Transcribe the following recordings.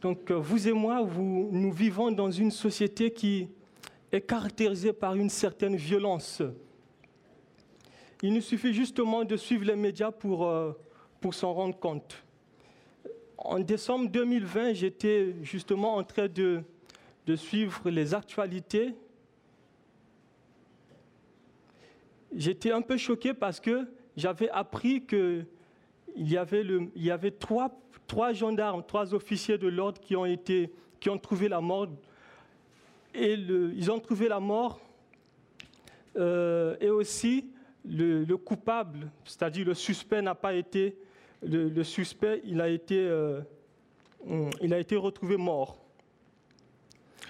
Donc euh, vous et moi, nous vivons dans une société qui est caractérisée par une certaine violence. Il nous suffit justement de suivre les médias pour, euh, s'en rendre compte. En décembre 2020, j'étais justement en train de, suivre les actualités. J'étais un peu choqué parce que j'avais appris qu'il y avait, y avait trois trois gendarmes, trois officiers de l'ordre qui ont été, qui ont trouvé la mort. Et ils ont trouvé la mort euh, et aussi le, coupable, c'est-à-dire le suspect n'a pas été, le, suspect, il a été, euh, il a été retrouvé mort.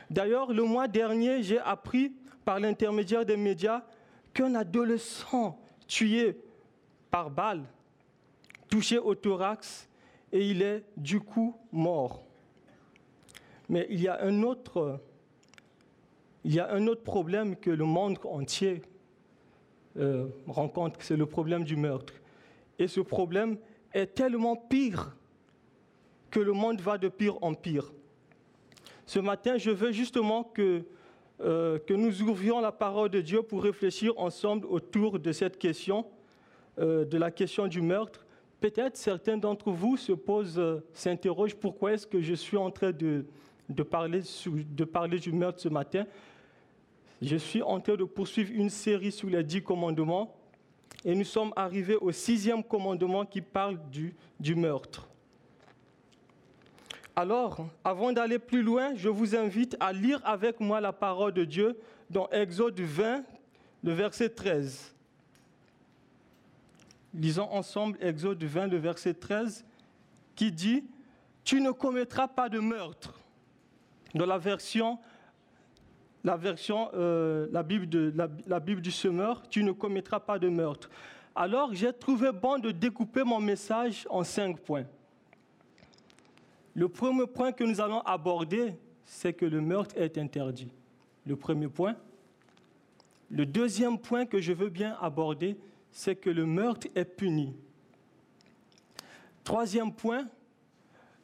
D'ailleurs, le mois dernier, j'ai appris par l'intermédiaire des médias qu'un adolescent tué par balle, touché au thorax, et il est du coup mort. Mais il y a un autre, problème que le monde entier euh, rencontre, c'est le problème du meurtre. Et ce problème est tellement pire que le monde va de pire en pire. Ce matin, je veux justement que, euh, nous ouvrions la parole de Dieu pour réfléchir ensemble autour de cette question, euh, de la question du meurtre, Peut-être certains d'entre vous se posent, euh, s'interrogent pourquoi est-ce que je suis en train de, parler, de parler du meurtre ce matin? Je suis en train de poursuivre une série sur les dix commandements et nous sommes arrivés au sixième commandement qui parle du, du meurtre. Alors, avant d'aller plus loin, je vous invite à lire avec moi la parole de Dieu dans Exode 20, le verset 13. Lisons ensemble Exode 20, le verset 13, qui dit Tu ne commettras pas de meurtre. Dans la version, la, version euh, la, Bible de, la, Bible du semeur, tu ne commettras pas de meurtre. Alors j'ai trouvé bon de découper mon message en cinq points. Le premier point que nous allons aborder, c'est que le meurtre est interdit. Le premier point. Le deuxième point que je veux bien aborder, c'est que le meurtre est puni. Troisième point,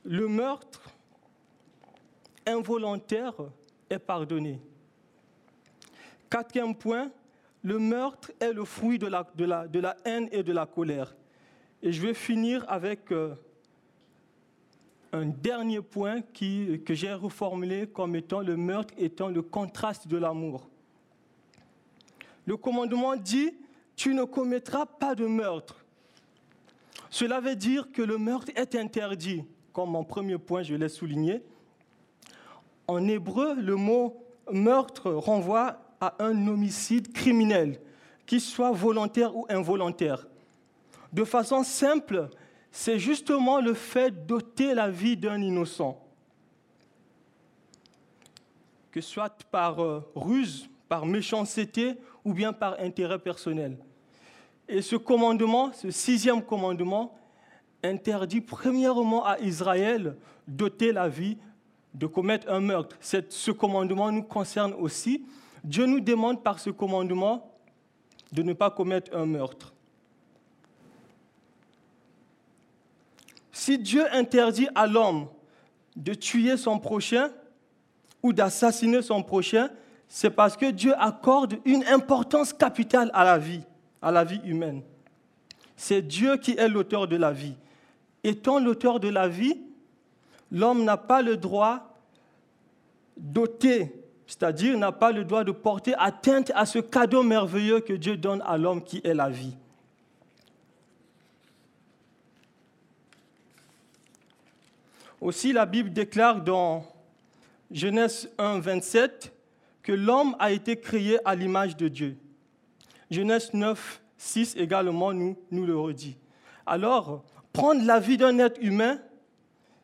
le meurtre involontaire est pardonné. Quatrième point, le meurtre est le fruit de la, de la, haine et de la colère. Et je vais finir avec euh, un dernier point qui, que j'ai reformulé comme étant le meurtre étant le contraste de l'amour. Le commandement dit tu ne commettras pas de meurtre. Cela veut dire que le meurtre est interdit, comme mon premier point, je l'ai souligné. En hébreu, le mot meurtre renvoie à un homicide criminel, qu'il soit volontaire ou involontaire. De façon simple, c'est justement le fait d'ôter la vie d'un innocent, que soit par euh, ruse, par méchanceté ou bien par intérêt personnel. Et ce commandement, ce sixième commandement, interdit premièrement à Israël d'ôter la vie, de commettre un meurtre. ce commandement nous concerne aussi. Dieu nous demande par ce commandement de ne pas commettre un meurtre. Si Dieu interdit à l'homme de tuer son prochain ou d'assassiner son prochain, c'est parce que Dieu accorde une importance capitale à la vie, à la vie humaine. C'est Dieu qui est l'auteur de la vie. Étant l'auteur de la vie, l'homme n'a pas le droit d'ôter, c'est-à-dire n'a pas le droit de porter atteinte à ce cadeau merveilleux que Dieu donne à l'homme qui est la vie. Aussi, la Bible déclare dans Genèse 1, 27, que l'homme a été créé à l'image de Dieu. Genèse 9, 6 également nous, nous le redit. Alors, prendre la vie d'un être humain,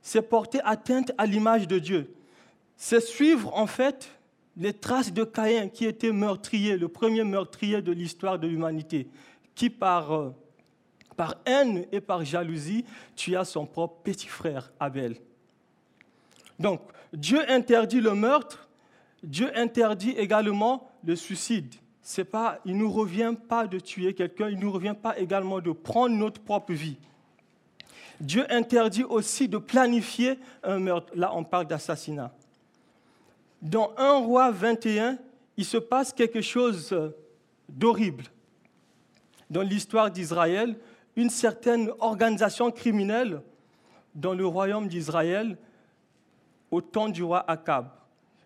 c'est porter atteinte à l'image de Dieu. c'est suivre en fait les traces de Caïn qui était meurtrier, le premier meurtrier de l'histoire de l'humanité, qui par, euh, par haine et par jalousie tua son propre petit frère Abel. Donc, Dieu interdit le meurtre, Dieu interdit également le suicide. C'est pas, il ne nous revient pas de tuer quelqu'un, il ne nous revient pas également de prendre notre propre vie. Dieu interdit aussi de planifier un meurtre. Là, on parle d'assassinat. Dans 1 roi 21, il se passe quelque chose d'horrible. Dans l'histoire d'Israël, une certaine organisation criminelle dans le royaume d'Israël au temps du roi Akab.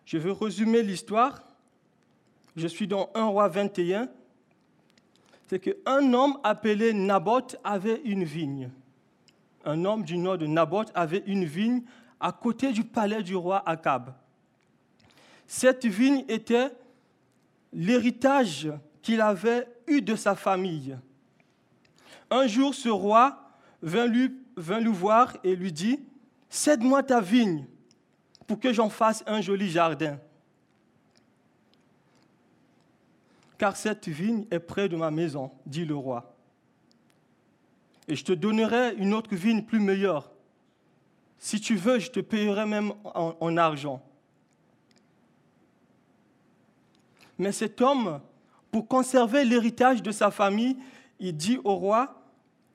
Je vais résumer l'histoire. Je suis dans 1 roi 21. C'est qu'un homme appelé Naboth avait une vigne. Un homme du nom de Naboth avait une vigne à côté du palais du roi Akab. Cette vigne était l'héritage qu'il avait eu de sa famille. Un jour, ce roi vint lui, vint lui voir et lui dit, Cède-moi ta vigne pour que j'en fasse un joli jardin. Car cette vigne est près de ma maison, dit le roi. Et je te donnerai une autre vigne plus meilleure. Si tu veux, je te payerai même en, argent. Mais cet homme, pour conserver l'héritage de sa famille, il dit au roi,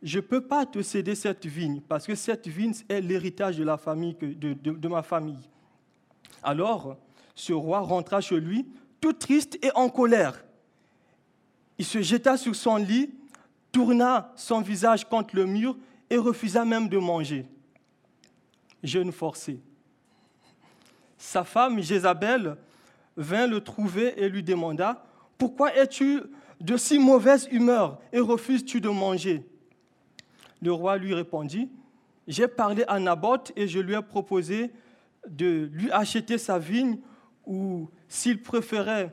je ne peux pas te céder cette vigne, parce que cette vigne est l'héritage de la famille, de ma famille. Alors, ce roi rentra chez lui, tout triste et en colère. Il se jeta sur son lit, tourna son visage contre le mur et refusa même de manger. Jeune forcé. Sa femme, Jézabel, vint le trouver et lui demanda, Pourquoi es-tu de si mauvaise humeur et refuses-tu de manger? Le roi lui répondit, J'ai parlé à Naboth et je lui ai proposé de lui acheter sa vigne ou s'il préférait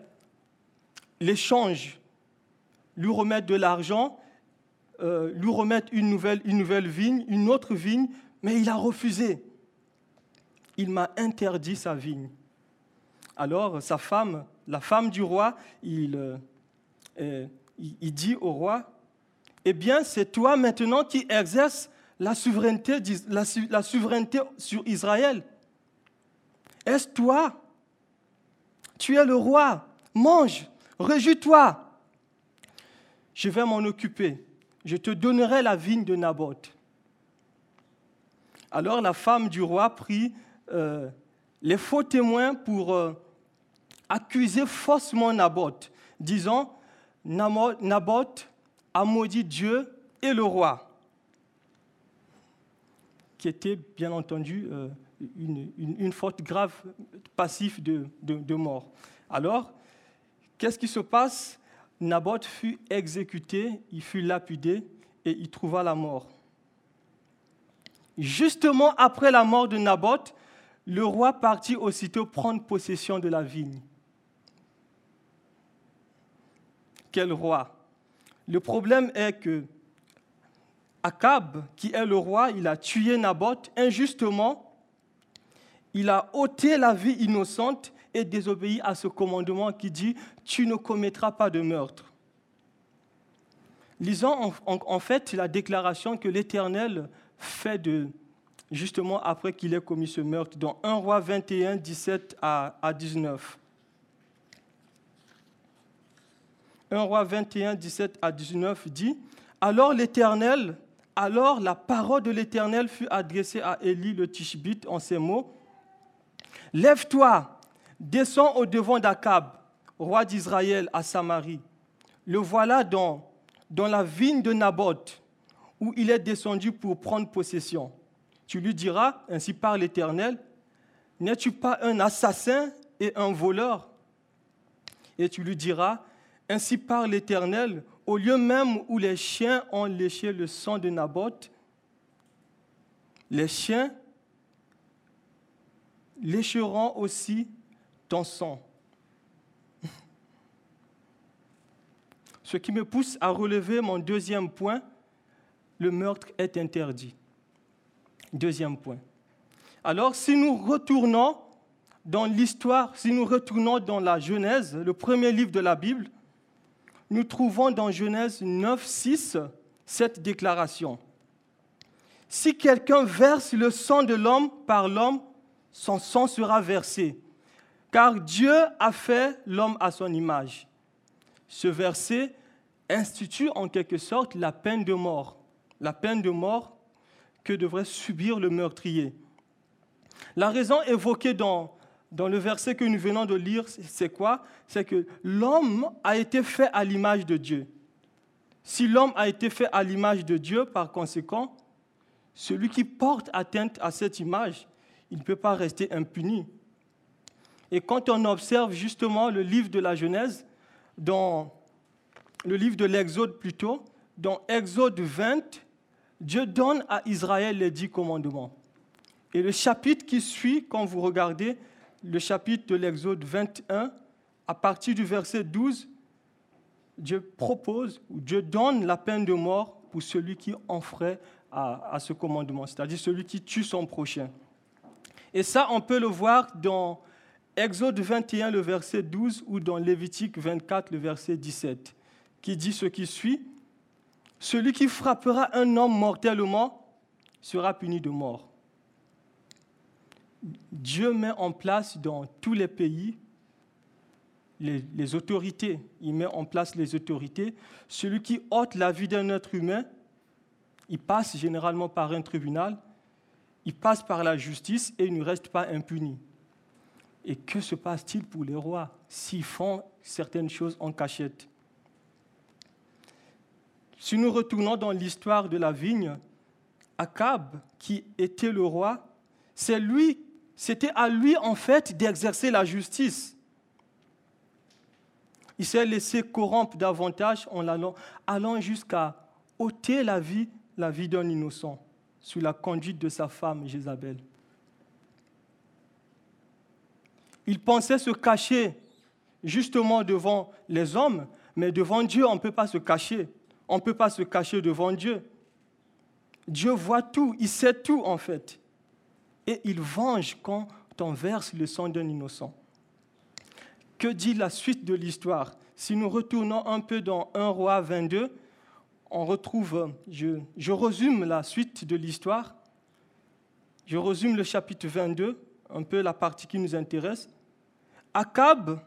l'échange, lui remettre de l'argent, euh, lui remettre une nouvelle, vigne, une autre vigne, mais il a refusé. Il m'a interdit sa vigne. Alors sa femme, la femme du roi, il, euh, euh, dit au roi, eh bien c'est toi maintenant qui exerces la souveraineté, la sur Israël. Est-ce toi? Tu es le roi. Mange, réjouis-toi. Je vais m'en occuper. Je te donnerai la vigne de Naboth. Alors la femme du roi prit euh, les faux témoins pour euh, accuser faussement Naboth, disant Naboth a maudit Dieu et le roi, qui était bien entendu euh, une, faute grave passive de, de, mort. Alors, qu'est-ce qui se passe? Naboth fut exécuté, il fut lapidé et il trouva la mort. Justement après la mort de Naboth, le roi partit aussitôt prendre possession de la vigne. Quel roi? Le problème est que Akab, qui est le roi, il a tué Naboth injustement il a ôté la vie innocente et désobéi à ce commandement qui dit Tu ne commettras pas de meurtre. Lisons en, fait la déclaration que l'Éternel fait de, justement après qu'il ait commis ce meurtre dans 1 roi 21, 17 à, à 19. 1 roi 21, 17 à 19 dit Alors l'Éternel, alors la parole de l'Éternel fut adressée à Élie le Tishbite en ces mots Lève-toi, descends au devant d'Akab, roi d'Israël, à Samarie. Le voilà dans, dans la vigne de Naboth, où il est descendu pour prendre possession. Tu lui diras, ainsi par l'Éternel, n'es-tu pas un assassin et un voleur? Et tu lui diras, ainsi par l'Éternel, au lieu même où les chiens ont léché le sang de Naboth, les chiens lécheront aussi ton sang. Ce qui me pousse à relever mon deuxième point, le meurtre est interdit. Deuxième point. Alors, si nous retournons dans l'histoire, si nous retournons dans la Genèse, le premier livre de la Bible, nous trouvons dans Genèse 9, 6 cette déclaration. Si quelqu'un verse le sang de l'homme par l'homme, son sang sera versé, car Dieu a fait l'homme à son image. Ce verset institue en quelque sorte la peine de mort, la peine de mort que devrait subir le meurtrier. La raison évoquée dans, le verset que nous venons de lire, c'est quoi? C'est que l'homme a été fait à l'image de Dieu. Si l'homme a été fait à l'image de Dieu, par conséquent, celui qui porte atteinte à cette image, il ne peut pas rester impuni. Et quand on observe justement le livre de la Genèse, dans le livre de l'Exode plutôt, dans Exode 20, Dieu donne à Israël les dix commandements. Et le chapitre qui suit, quand vous regardez le chapitre de l'Exode 21, à partir du verset 12, Dieu propose, Dieu donne la peine de mort pour celui qui en à ce commandement, c'est-à-dire celui qui tue son prochain. Et ça, on peut le voir dans Exode 21, le verset 12, ou dans Lévitique 24, le verset 17, qui dit ce qui suit. Celui qui frappera un homme mortellement sera puni de mort. Dieu met en place dans tous les pays les, autorités. Il met en place les autorités. Celui qui ôte la vie d'un être humain, il passe généralement par un tribunal, il passe par la justice et il ne reste pas impuni. Et que se passe-t-il pour les rois s'ils font certaines choses en cachette? Si nous retournons dans l'histoire de la vigne, Akab, qui était le roi, c'est lui c'était à lui en fait d'exercer la justice. Il s'est laissé corrompre davantage en allant, allant jusqu'à ôter la vie, la vie d'un innocent, sous la conduite de sa femme Jézabel. Il pensait se cacher justement devant les hommes, mais devant Dieu, on ne peut pas se cacher. On ne peut pas se cacher devant Dieu. Dieu voit tout, il sait tout en fait et il venge quand on verse le sang d'un innocent. Que dit la suite de l'histoire? Si nous retournons un peu dans 1 roi 22, on retrouve, je, je résume la suite de l'histoire, je résume le chapitre 22, un peu la partie qui nous intéresse. Akab,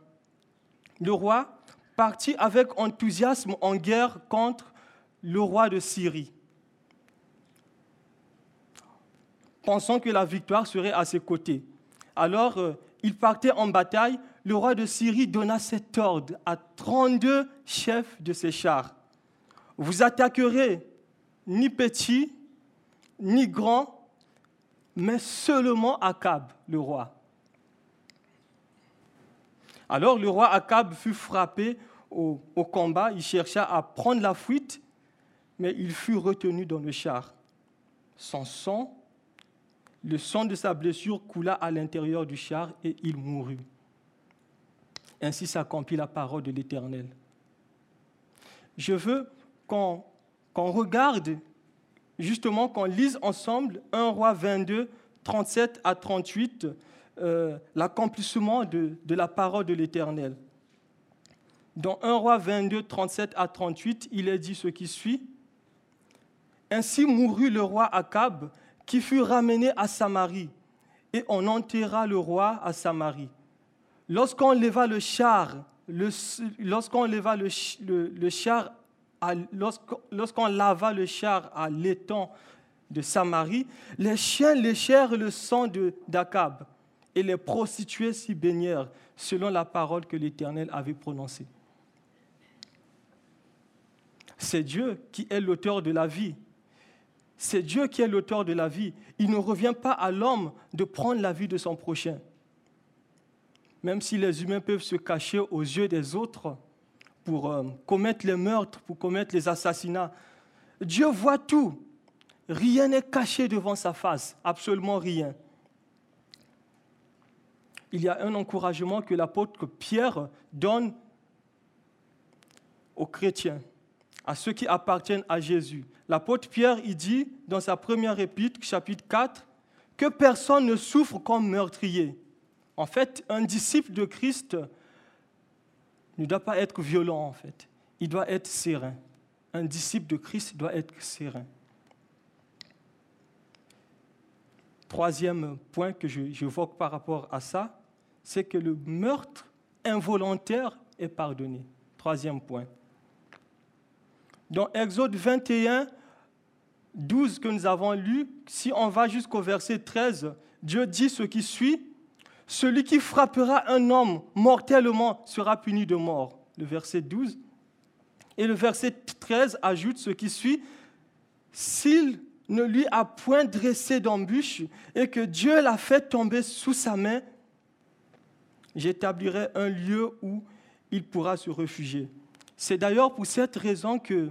le roi, partit avec enthousiasme en guerre contre le roi de Syrie. pensant que la victoire serait à ses côtés. Alors, euh, il partait en bataille. Le roi de Syrie donna cet ordre à 32 chefs de ses chars. Vous attaquerez ni petit, ni grand, mais seulement Akab, le roi. Alors le roi Akab fut frappé au, combat, il chercha à prendre la fuite, mais il fut retenu dans le char. Son sang le sang de sa blessure coula à l'intérieur du char et il mourut. Ainsi s'accomplit la parole de l'Éternel. Je veux qu'on regarde, justement, qu'on lise ensemble 1 roi 22, 37 à 38, euh, l'accomplissement de, de la parole de l'Éternel. Dans 1 roi 22, 37 à 38, il est dit ce qui suit. Ainsi mourut le roi Akab qui fut ramené à Samarie, et on enterra le roi à Samarie. Lorsqu'on leva le char, lorsqu'on lava le char à l'étang de Samarie, les chiens léchèrent le sang d'Akab et les prostituées s'y baignèrent, selon la parole que l'Éternel avait prononcée. C'est Dieu qui est l'auteur de la vie. C'est Dieu qui est l'auteur de la vie. Il ne revient pas à l'homme de prendre la vie de son prochain. Même si les humains peuvent se cacher aux yeux des autres pour euh, commettre les meurtres, pour commettre les assassinats, Dieu voit tout. Rien n'est caché devant sa face, absolument rien. Il y a un encouragement que l'apôtre Pierre donne aux chrétiens à ceux qui appartiennent à Jésus. L'apôtre Pierre, il dit dans sa première épître, chapitre 4, que personne ne souffre comme meurtrier, En fait, un disciple de Christ ne doit pas être violent, en fait. Il doit être serein. Un disciple de Christ doit être serein. Troisième point que j'évoque par rapport à ça, c'est que le meurtre involontaire est pardonné. Troisième point. Dans Exode 21, 12 que nous avons lu, si on va jusqu'au verset 13, Dieu dit ce qui suit, celui qui frappera un homme mortellement sera puni de mort. Le verset 12. Et le verset 13 ajoute ce qui suit, s'il ne lui a point dressé d'embûche et que Dieu l'a fait tomber sous sa main, j'établirai un lieu où il pourra se réfugier. C'est d'ailleurs pour cette raison que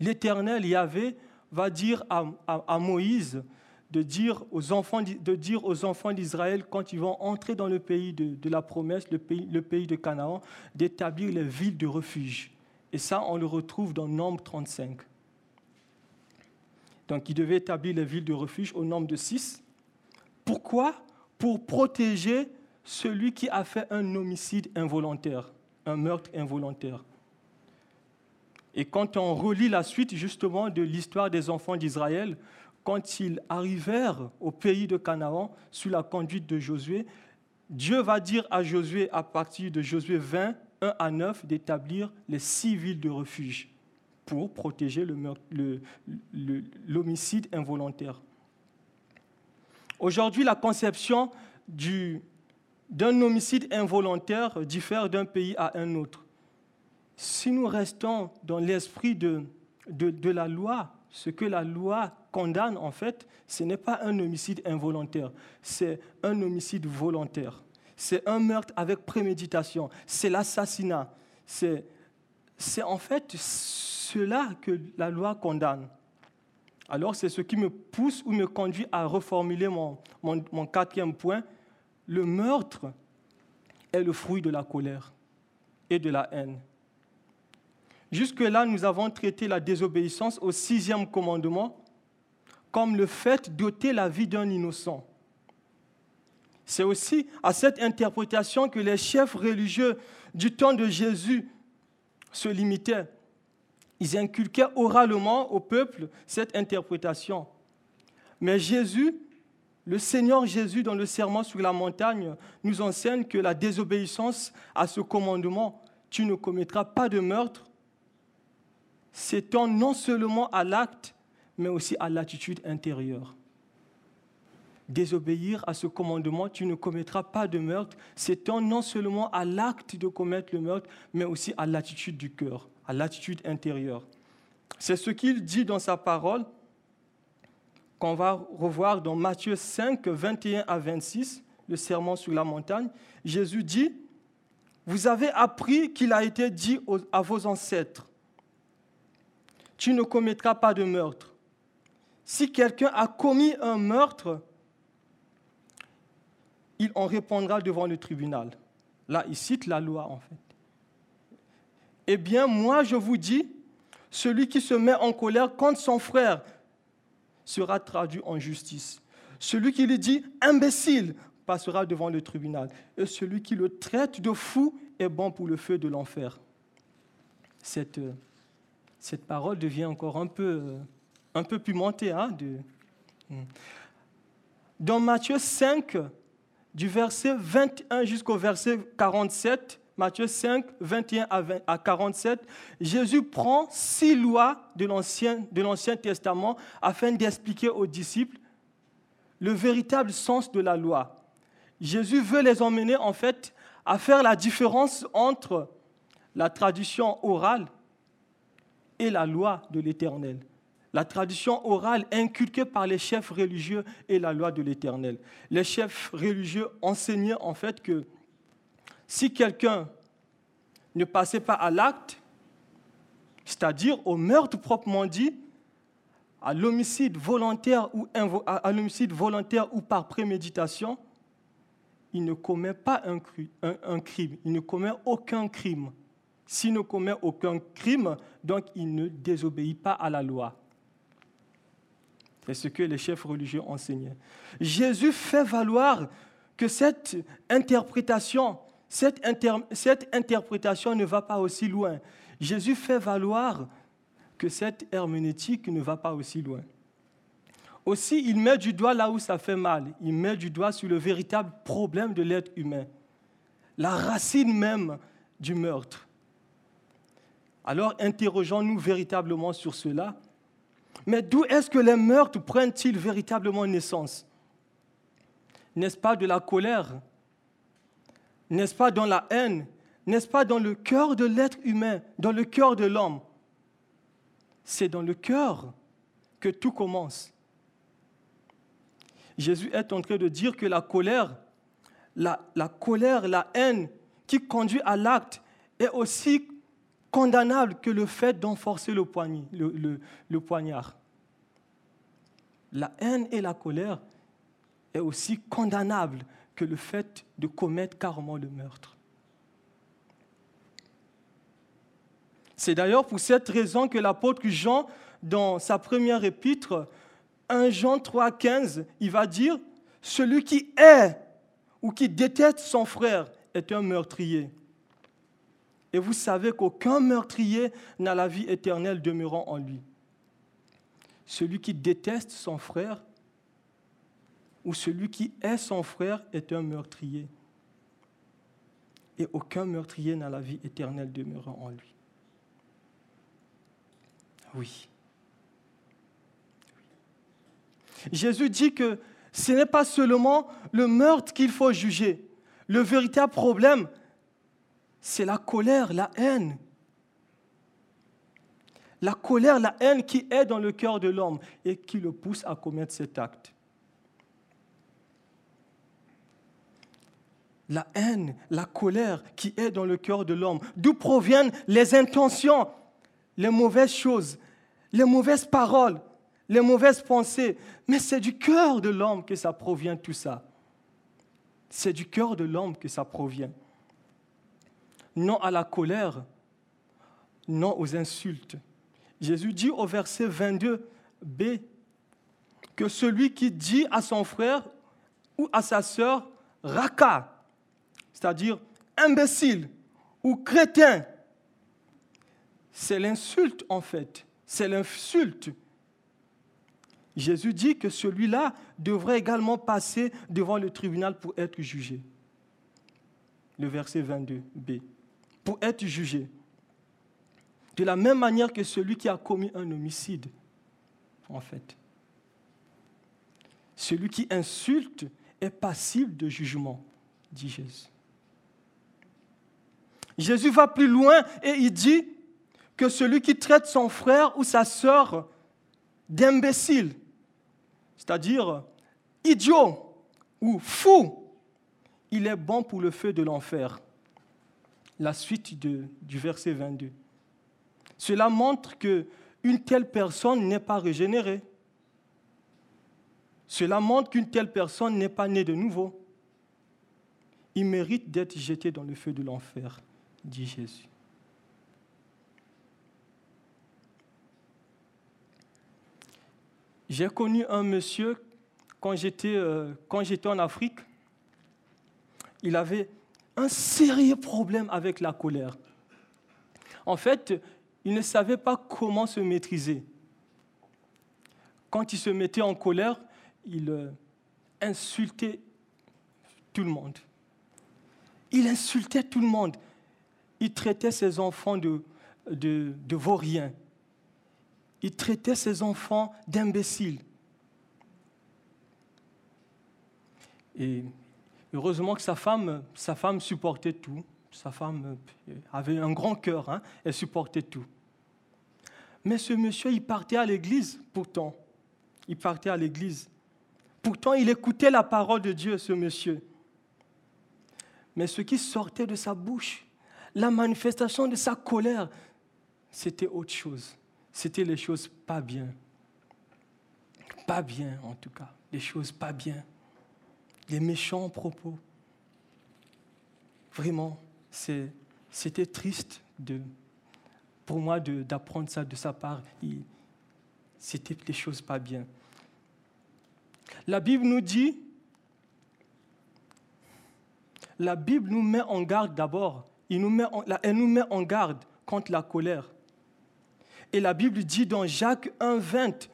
l'Éternel Yahvé va dire à, Moïse de dire aux enfants, de dire aux enfants d'Israël quand ils vont entrer dans le pays de, la promesse, le pays, le pays de Canaan, d'établir les villes de refuge. Et ça, on le retrouve dans Nombre 35. Donc, il devait établir les villes de refuge au nombre de six. Pourquoi? Pour protéger celui qui a fait un homicide involontaire, un meurtre involontaire. Et quand on relit la suite justement de l'histoire des enfants d'Israël, quand ils arrivèrent au pays de Canaan sous la conduite de Josué, Dieu va dire à Josué, à partir de Josué 20, 1 à 9, d'établir les six villes de refuge pour protéger l'homicide involontaire. Aujourd'hui, la conception d'un homicide involontaire diffère d'un pays à un autre. Si nous restons dans l'esprit de, de, la loi, ce que la loi condamne, en fait, ce n'est pas un homicide involontaire, c'est un homicide volontaire. C'est un meurtre avec préméditation, c'est l'assassinat. C'est en fait cela que la loi condamne. Alors c'est ce qui me pousse ou me conduit à reformuler mon, mon, quatrième point. Le meurtre est le fruit de la colère et de la haine. Jusque-là, nous avons traité la désobéissance au sixième commandement comme le fait d'ôter la vie d'un innocent. C'est aussi à cette interprétation que les chefs religieux du temps de Jésus se limitaient. Ils inculquaient oralement au peuple cette interprétation. Mais Jésus, le Seigneur Jésus, dans le serment sur la montagne, nous enseigne que la désobéissance à ce commandement, tu ne commettras pas de meurtre, s'étend non seulement à l'acte, mais aussi à l'attitude intérieure. Désobéir à ce commandement, tu ne commettras pas de meurtre, s'étend non seulement à l'acte de commettre le meurtre, mais aussi à l'attitude du cœur à l'attitude intérieure. C'est ce qu'il dit dans sa parole qu'on va revoir dans Matthieu 5, 21 à 26, le serment sur la montagne. Jésus dit, vous avez appris qu'il a été dit à vos ancêtres, tu ne commettras pas de meurtre. Si quelqu'un a commis un meurtre, il en répondra devant le tribunal. Là, il cite la loi en fait. Eh bien, moi, je vous dis, celui qui se met en colère contre son frère sera traduit en justice. Celui qui lui dit imbécile passera devant le tribunal. Et celui qui le traite de fou est bon pour le feu de l'enfer. Cette, cette parole devient encore un peu, peu pimentée. Hein, de... Hmm. Dans Matthieu 5, du verset 21 jusqu'au verset 47, Matthieu 5, 21 à, 47, Jésus prend six lois de l'Ancien Testament afin d'expliquer aux disciples le véritable sens de la loi. Jésus veut les emmener en fait à faire la différence entre la tradition orale et la loi de l'Éternel. La tradition orale inculquée par les chefs religieux et la loi de l'Éternel. Les chefs religieux enseignaient en fait que si quelqu'un ne passait pas à l'acte, c'est-à-dire au meurtre proprement dit, à l'homicide volontaire ou, par préméditation, il ne commet pas un, crime, il ne commet aucun crime. S'il ne commet aucun crime, donc il ne désobéit pas à la loi. C'est ce que les chefs religieux enseignaient. Jésus fait valoir que cette interprétation, cette, cette interprétation ne va pas aussi loin. Jésus fait valoir que cette herméneutique ne va pas aussi loin. Aussi, il met du doigt là où ça fait mal. Il met du doigt sur le véritable problème de l'être humain, la racine même du meurtre. Alors, interrogeons-nous véritablement sur cela. Mais d'où est-ce que les meurtres prennent-ils véritablement naissance? N'est-ce pas de la colère N'est-ce pas dans la haine? N'est-ce pas dans le cœur de l'être humain, dans le cœur de l'homme? C'est dans le cœur que tout commence. Jésus est en train de dire que la colère, la, colère, la haine qui conduit à l'acte est aussi condamnable que le fait d'enforcer le, le, le poignard. La haine et la colère est aussi condamnable que le fait de commettre carrément le meurtre. C'est d'ailleurs pour cette raison que l'apôtre Jean, dans sa première épître, 1 Jean 3, 15, il va dire, celui qui est ou qui déteste son frère est un meurtrier. Et vous savez qu'aucun meurtrier n'a la vie éternelle demeurant en lui. Celui qui déteste son frère ou celui qui est son frère est un meurtrier. Et aucun meurtrier n'a la vie éternelle demeurant en lui. Oui. Jésus dit que ce n'est pas seulement le meurtre qu'il faut juger. Le véritable problème, c'est la colère, la haine. La colère, la haine qui est dans le cœur de l'homme et qui le pousse à commettre cet acte. La haine, la colère qui est dans le cœur de l'homme. D'où proviennent les intentions, les mauvaises choses, les mauvaises paroles, les mauvaises pensées. Mais c'est du cœur de l'homme que ça provient tout ça. C'est du cœur de l'homme que ça provient. Non à la colère, non aux insultes. Jésus dit au verset 22b que celui qui dit à son frère ou à sa sœur raka, c'est-à-dire imbécile ou crétin, c'est l'insulte en fait, c'est l'insulte Jésus dit que celui-là devrait également passer devant le tribunal pour être jugé. Le verset 22b. Pour être jugé. De la même manière que celui qui a commis un homicide, en fait. Celui qui insulte est passible de jugement, dit Jésus. Jésus va plus loin et il dit que celui qui traite son frère ou sa sœur d'imbécile, c'est-à-dire idiot ou fou, il est bon pour le feu de l'enfer. La suite du verset 22. Cela montre que une telle personne n'est pas régénérée. Cela montre qu'une telle personne n'est pas née de nouveau. Il mérite d'être jeté dans le feu de l'enfer, dit Jésus. J'ai connu un monsieur quand j'étais, euh, quand j'étais en Afrique. Il avait un sérieux problème avec la colère. En fait, il ne savait pas comment se maîtriser. Quand il se mettait en colère, il euh, insultait tout le monde. Il insultait tout le monde. Il traitait ses enfants de, vauriens il traitait ses enfants d'imbéciles. Et heureusement que sa femme, sa femme supportait tout. Sa femme avait un grand cœur, hein, elle supportait tout. Mais ce monsieur, il partait à l'église pourtant. Il partait à l'église. Pourtant, il écoutait la parole de Dieu, ce monsieur. Mais ce qui sortait de sa bouche, la manifestation de sa colère, c'était autre chose c'était les choses pas bien. Pas bien, en tout cas. Les choses pas bien. Les méchants propos. Vraiment, c'était triste de, pour moi d'apprendre ça de sa part. C'était les choses pas bien. La Bible nous dit La Bible nous met en garde d'abord. Elle nous met en garde contre la colère. Et la Bible dit dans Jacques 1, 20,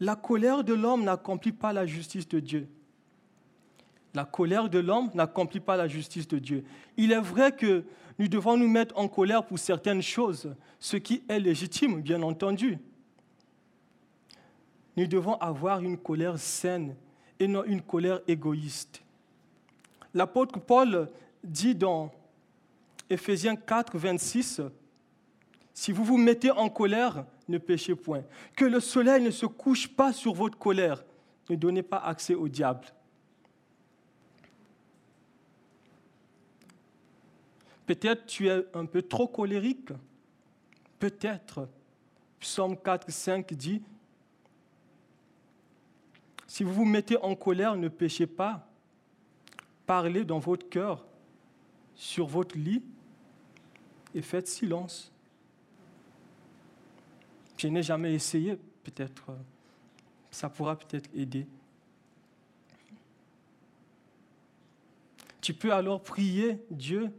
la colère de l'homme n'accomplit pas la justice de Dieu. La colère de l'homme n'accomplit pas la justice de Dieu. Il est vrai que nous devons nous mettre en colère pour certaines choses, ce qui est légitime, bien entendu. Nous devons avoir une colère saine et non une colère égoïste. L'apôtre Paul dit dans Éphésiens 4, 26, Si vous vous mettez en colère, ne péchez point. Que le soleil ne se couche pas sur votre colère. Ne donnez pas accès au diable. Peut-être tu es un peu trop colérique. Peut-être. Psaume 4, 5 dit, si vous vous mettez en colère, ne péchez pas. Parlez dans votre cœur, sur votre lit, et faites silence. Je n'ai jamais essayé, peut-être, euh, ça pourra peut-être aider. Tu peux alors prier Dieu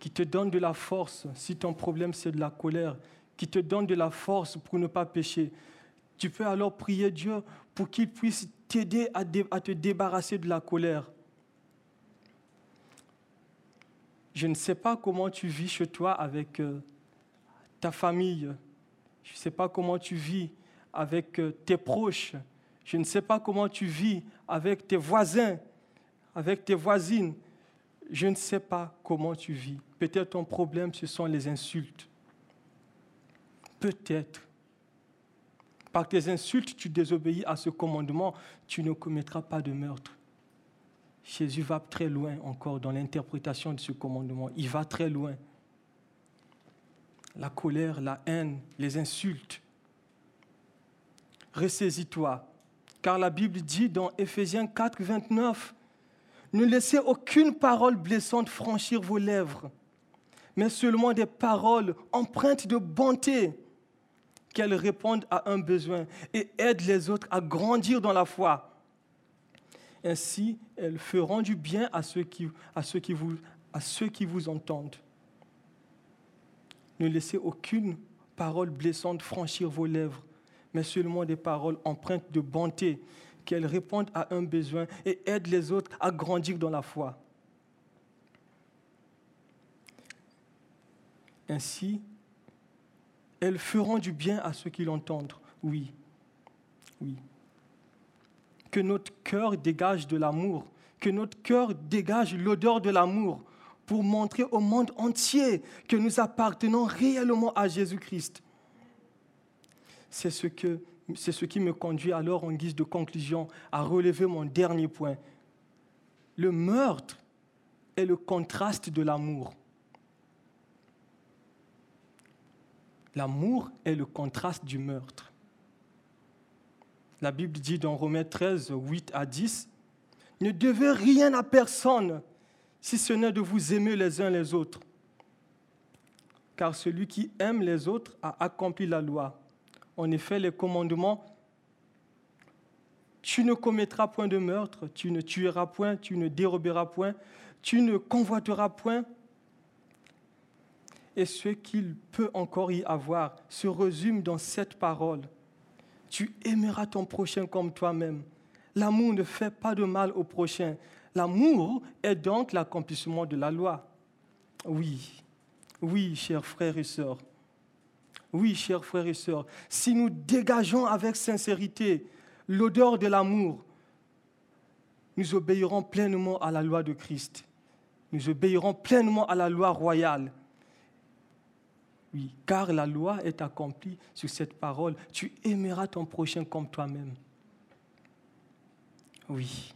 qui te donne de la force, si ton problème c'est de la colère, qui te donne de la force pour ne pas pécher. Tu peux alors prier Dieu pour qu'il puisse t'aider à, te débarrasser de la colère. Je ne sais pas comment tu vis chez toi avec euh, ta famille. Je ne sais pas comment tu vis avec euh, tes proches. Je ne sais pas comment tu vis avec tes voisins, avec tes voisines. Je ne sais pas comment tu vis. Peut-être ton problème, ce sont les insultes. Peut-être. Par tes insultes, tu désobéis à ce commandement, tu ne commettras pas de meurtre. Jésus va très loin encore dans l'interprétation de ce commandement. Il va très loin. La colère, la haine, les insultes. Ressaisis-toi. Car la Bible dit dans Éphésiens 4, 29, ne laissez aucune parole blessante franchir vos lèvres mais seulement des paroles empreintes de bonté, qu'elles répondent à un besoin et aident les autres à grandir dans la foi. Ainsi, elles feront du bien à ceux qui, vous, vous entendent. Ne laissez aucune parole blessante franchir vos lèvres, mais seulement des paroles empreintes de bonté, qu'elles répondent à un besoin et aident les autres à grandir dans la foi. Ainsi, elles feront du bien à ceux qui l'entendent. Oui, oui. Que notre cœur dégage de l'amour, que notre cœur dégage l'odeur de l'amour pour montrer au monde entier que nous appartenons réellement à Jésus-Christ. C'est ce, ce qui me conduit alors en guise de conclusion à relever mon dernier point. Le meurtre est le contraste de l'amour. L'amour est le contraste du meurtre. La Bible dit dans Romains 13, 8 à 10, Ne devez rien à personne si ce n'est de vous aimer les uns les autres. Car celui qui aime les autres a accompli la loi. En effet, les commandements, tu ne commettras point de meurtre, tu ne tueras point, tu ne déroberas point, tu ne convoiteras point, et ce qu'il peut encore y avoir se résume dans cette parole. Tu aimeras ton prochain comme toi-même. L'amour ne fait pas de mal au prochain. L'amour est donc l'accomplissement de la loi. Oui, oui, chers frères et sœurs. Oui, chers frères et sœurs, si nous dégageons avec sincérité l'odeur de l'amour, nous obéirons pleinement à la loi de Christ. Nous obéirons pleinement à la loi royale car la loi est accomplie sur cette parole. Tu aimeras ton prochain comme toi-même. Oui.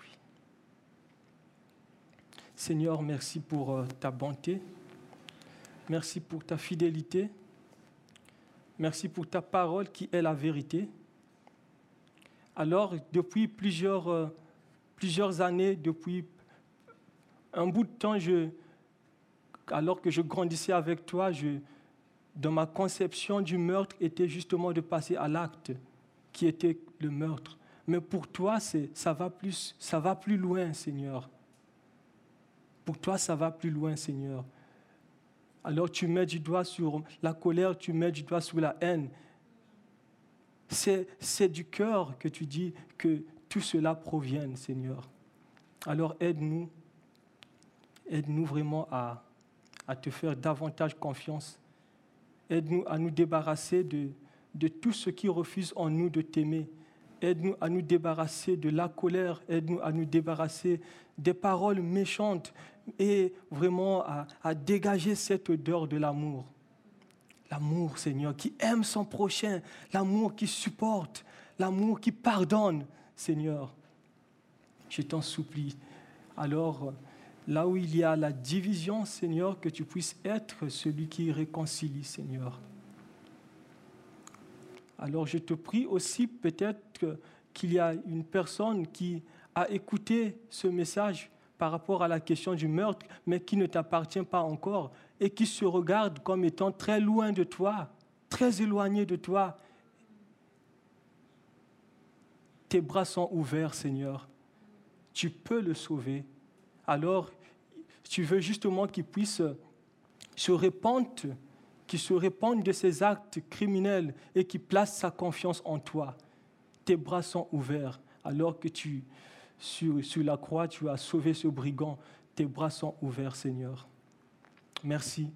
Oui. Seigneur, merci pour euh, ta bonté. Merci pour ta fidélité. Merci pour ta parole qui est la vérité. Alors, depuis plusieurs, euh, plusieurs années, depuis un bout de temps, je, alors que je grandissais avec toi, dans ma conception du meurtre était justement de passer à l'acte qui était le meurtre. Mais pour toi, ça va, plus, ça va plus loin, Seigneur. Pour toi, ça va plus loin, Seigneur. Alors tu mets du doigt sur la colère, tu mets du doigt sur la haine. C'est du cœur que tu dis que tout cela provienne, Seigneur. Alors aide-nous, aide-nous vraiment à, te faire davantage confiance. Aide-nous à nous débarrasser de, de tout ce qui refuse en nous de t'aimer. Aide-nous à nous débarrasser de la colère. Aide-nous à nous débarrasser des paroles méchantes et vraiment à, à dégager cette odeur de l'amour. L'amour, Seigneur, qui aime son prochain. L'amour qui supporte. L'amour qui pardonne, Seigneur. Je t'en supplie. Alors, là où il y a la division, Seigneur, que tu puisses être celui qui réconcilie, Seigneur. Alors je te prie aussi peut-être qu'il y a une personne qui a écouté ce message par rapport à la question du meurtre, mais qui ne t'appartient pas encore et qui se regarde comme étant très loin de toi, très éloigné de toi. Tes bras sont ouverts, Seigneur. Tu peux le sauver. Alors, tu veux justement qu'il puisse se répandre qui se répandent de ses actes criminels et qui place sa confiance en toi. Tes bras sont ouverts alors que tu, sur, sur la croix, tu as sauvé ce brigand. Tes bras sont ouverts, Seigneur. Merci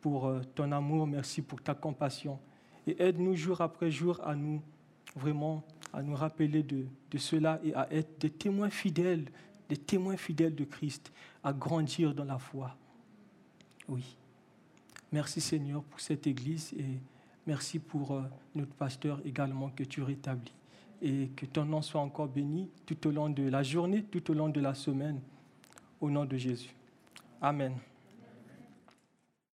pour euh, ton amour, merci pour ta compassion. Et aide-nous jour après jour à nous, vraiment, à nous rappeler de, de cela et à être des témoins fidèles, des témoins fidèles de Christ, à grandir dans la foi. Oui. Merci Seigneur pour cette Église et merci pour euh, notre pasteur également que tu rétablis. Et que ton nom soit encore béni tout au long de la journée, tout au long de la semaine. Au nom de Jésus. Amen.